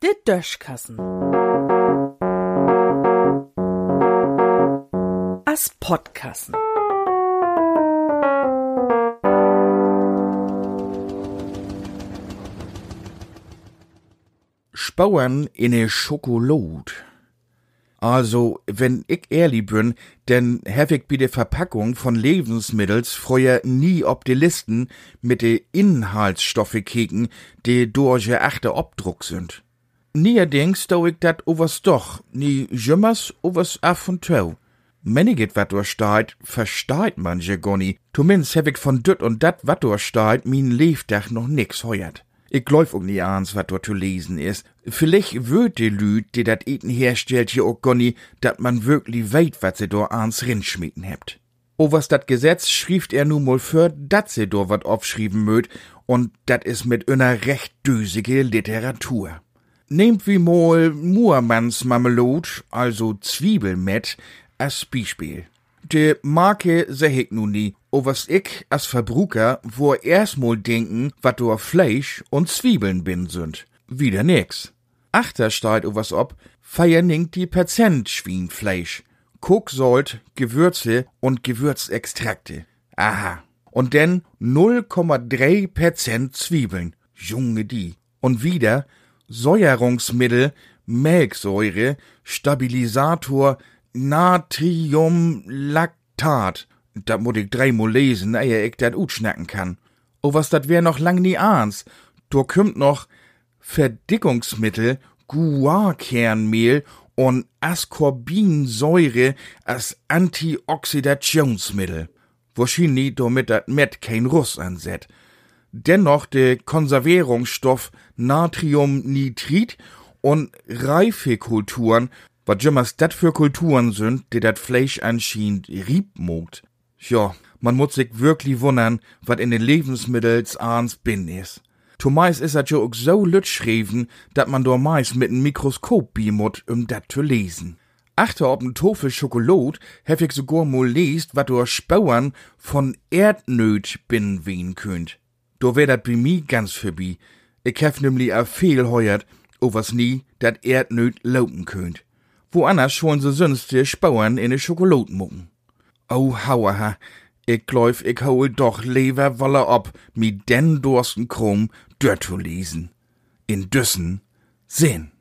De Döschkassen. As Podkassen. Spauern in e Schokolade. Also, wenn ich ehrlich bin, denn hab ich bei der Verpackung von Lebensmittels früher nie ob die Listen mit de Inhaltsstoffe kicken, die durch achte Obdruck sind. Niederdings dau ich dat overs doch, nie jümmers overs af und tau. Meniget wat durchsteigt, versteht man je gonni. Zumindest hab ich von düt und dat wat durchsteigt, min Lebdach noch nix heuert. Ich glaub auch nie ans, wat dort zu lesen is. Vielleicht würd die Lüd, die dat Eten herstellt, ja auch gonni, dat man wirklich weit, wat se dort ans rinschmieden hebt. O was dat Gesetz schrieft er nun mal für, dat se dort wat aufschrieben möt, und dat is mit einer recht düsige Literatur. Nehmt wie mal Muhrmanns Marmelade, also Zwiebelmett, als Beispiel. De Marke seh ich nun nie, o was ich als Verbrucher wo erstmal denken, wat do Fleisch und Zwiebeln bin sind. Wieder nix. Achter steht o was ob, feierning die Prozent Schwienfleisch, Koksalt, Gewürze und Gewürzextrakte. Aha. Und denn 0,3 Prozent Zwiebeln. Junge die. Und wieder Säuerungsmittel, Melksäure, Stabilisator, Natriumlaktat. Da muss ich dreimal lesen, ehe ich dat utschnacken kann. O was dat wär noch lang nie ahns. Da kümmt noch Verdickungsmittel, Guarkernmehl und Ascorbinsäure als Antioxidationsmittel. Wahrscheinlich damit dat Met kein Russ anset. Dennoch de Konservierungsstoff Natriumnitrit und Reifekulturen, wat jümmers dat für Kulturen sind, die dat Fleisch anscheinend rieb mogt. Ja, man muss sich wirklich wundern, wat in den Lebensmittels ans bin is. Zumeist is dat jo auch so lüt schreven, dat man do meist mit n Mikroskop bimut, um dat zu lesen. Achter ob n Tofel Schokolad hef ich sogar mal lest, wat do Spauern von Erdnöt bin wien könnt. Do wär dat bei mi ganz vorbei. Ich hef nämlich a viel heuert, o was nie dat Erdnöt laupen könnt. Woanders schon so sünste Spauern in de Schokolade mucken. Oh, hauaha, ich glaub, ich hol doch lever wolle ob, mi den dursten Krumm dort zu lesen. In Düssen Sinn.